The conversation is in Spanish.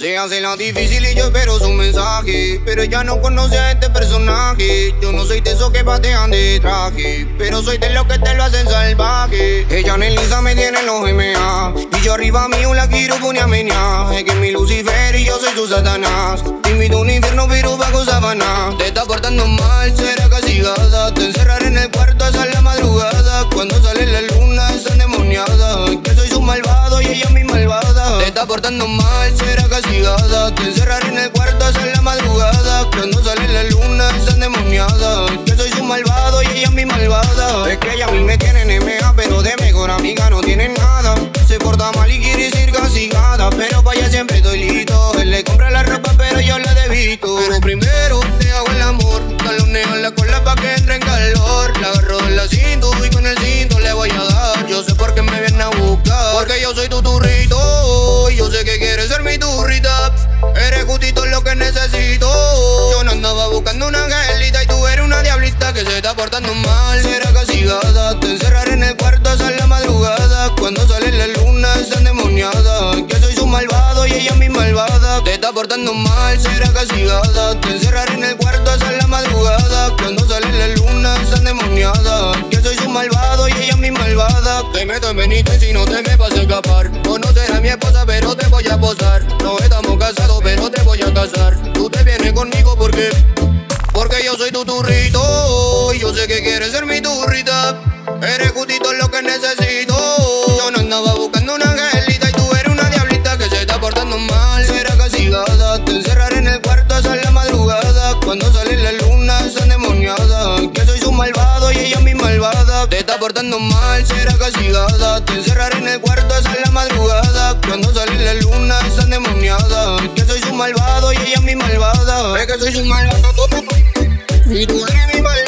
Se hace la difícil y yo espero su mensaje. Pero ella no conoce a este personaje. Yo no soy de esos que patean de traje. Pero soy de los que te lo hacen salvaje. Ella en Elisa me tiene los MA. Y yo arriba mío la quiero poner a Es que mi Lucifer y yo soy su Satanás. Te invito a un infierno, pero bajo sabana. Te está portando mal, será castigada. Te portando mal, será castigada. Te encerraré en el cuarto hasta la madrugada. Cuando sale la luna, es endemoniada. Yo soy su malvado y ella es mi malvada. Es que ella a mí me tiene NMA, pero de mejor amiga no tiene nada. Se porta mal y quiere ser castigada. Pero para ella siempre estoy listo. Él le compra la ropa, pero yo la debito. Pero primero te hago el amor. Taloneo la cola pa' que entre en calor. La agarro en la cintura y con el cinto le voy a dar. Yo sé por qué está portando mal. Será castigada, te encerraré en el cuarto hasta la madrugada. Cuando sale la luna es endemoniada. Que soy su malvado y ella mi malvada. Te está portando mal, será castigada. Te encerraré en el cuarto hasta la madrugada. Cuando sale la luna es endemoniada. Que soy su malvado y ella mi malvada. Te meto en benito y si no te me vas a escapar. Conocer a mi esposa, pero te voy a posar. No estamos quieres mi turrita. Eres justito lo que necesito. Yo no andaba buscando una angelita y tú eres una diablita que se está portando mal. Será castigada, te encerraré en el cuarto hasta la madrugada. Cuando sale la luna es endemoniada. Que soy su malvado y ella mi malvada. Te está portando mal, será castigada. Te encerraré en el cuarto hasta la madrugada. Cuando sale la luna es endemoniada. Que soy su malvado y ella mi malvada. Es que soy su malvado. Y tú eres mi malvada.